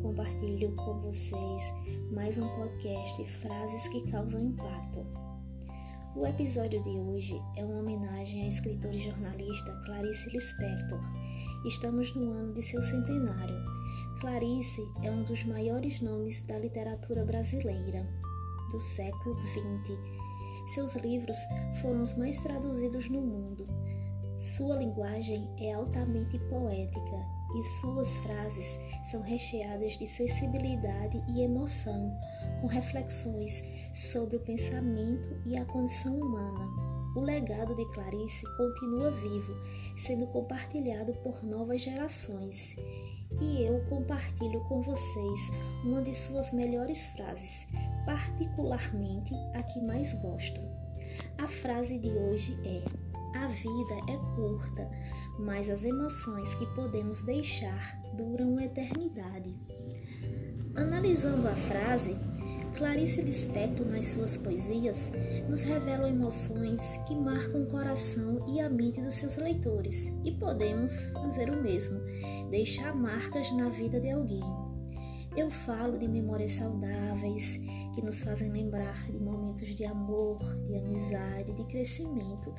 compartilho com vocês mais um podcast Frases que Causam Impacto. O episódio de hoje é uma homenagem à escritora e jornalista Clarice Lispector. Estamos no ano de seu centenário. Clarice é um dos maiores nomes da literatura brasileira do século XX. Seus livros foram os mais traduzidos no mundo. Sua linguagem é altamente poética e suas frases são recheadas de sensibilidade e emoção, com reflexões sobre o pensamento e a condição humana. O legado de Clarice continua vivo, sendo compartilhado por novas gerações. E eu compartilho com vocês uma de suas melhores frases, particularmente a que mais gosto. A frase de hoje é: a vida é curta, mas as emoções que podemos deixar duram uma eternidade. Analisando a frase, Clarice Lispector, nas suas poesias, nos revela emoções que marcam o coração e a mente dos seus leitores, e podemos fazer o mesmo, deixar marcas na vida de alguém. Eu falo de memórias saudáveis que nos fazem lembrar de momentos de amor, de amizade, de crescimento,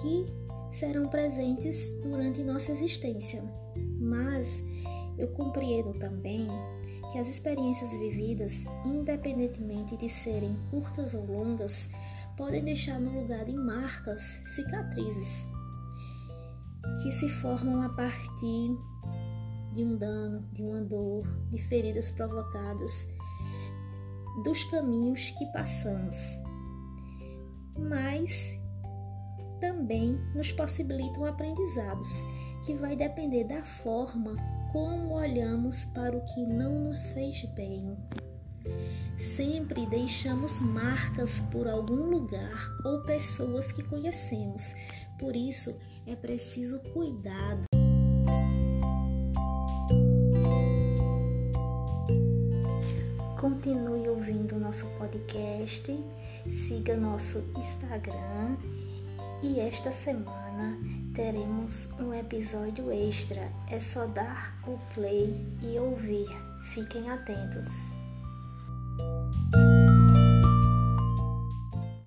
que serão presentes durante nossa existência. Mas eu compreendo também que as experiências vividas, independentemente de serem curtas ou longas, podem deixar no lugar de marcas, cicatrizes, que se formam a partir de um dano, de uma dor, de feridas provocadas dos caminhos que passamos. Mas também nos possibilitam aprendizados, que vai depender da forma como olhamos para o que não nos fez bem. Sempre deixamos marcas por algum lugar ou pessoas que conhecemos, por isso é preciso cuidado. Continue ouvindo nosso podcast, siga nosso Instagram e esta semana teremos um episódio extra. É só dar o play e ouvir. Fiquem atentos.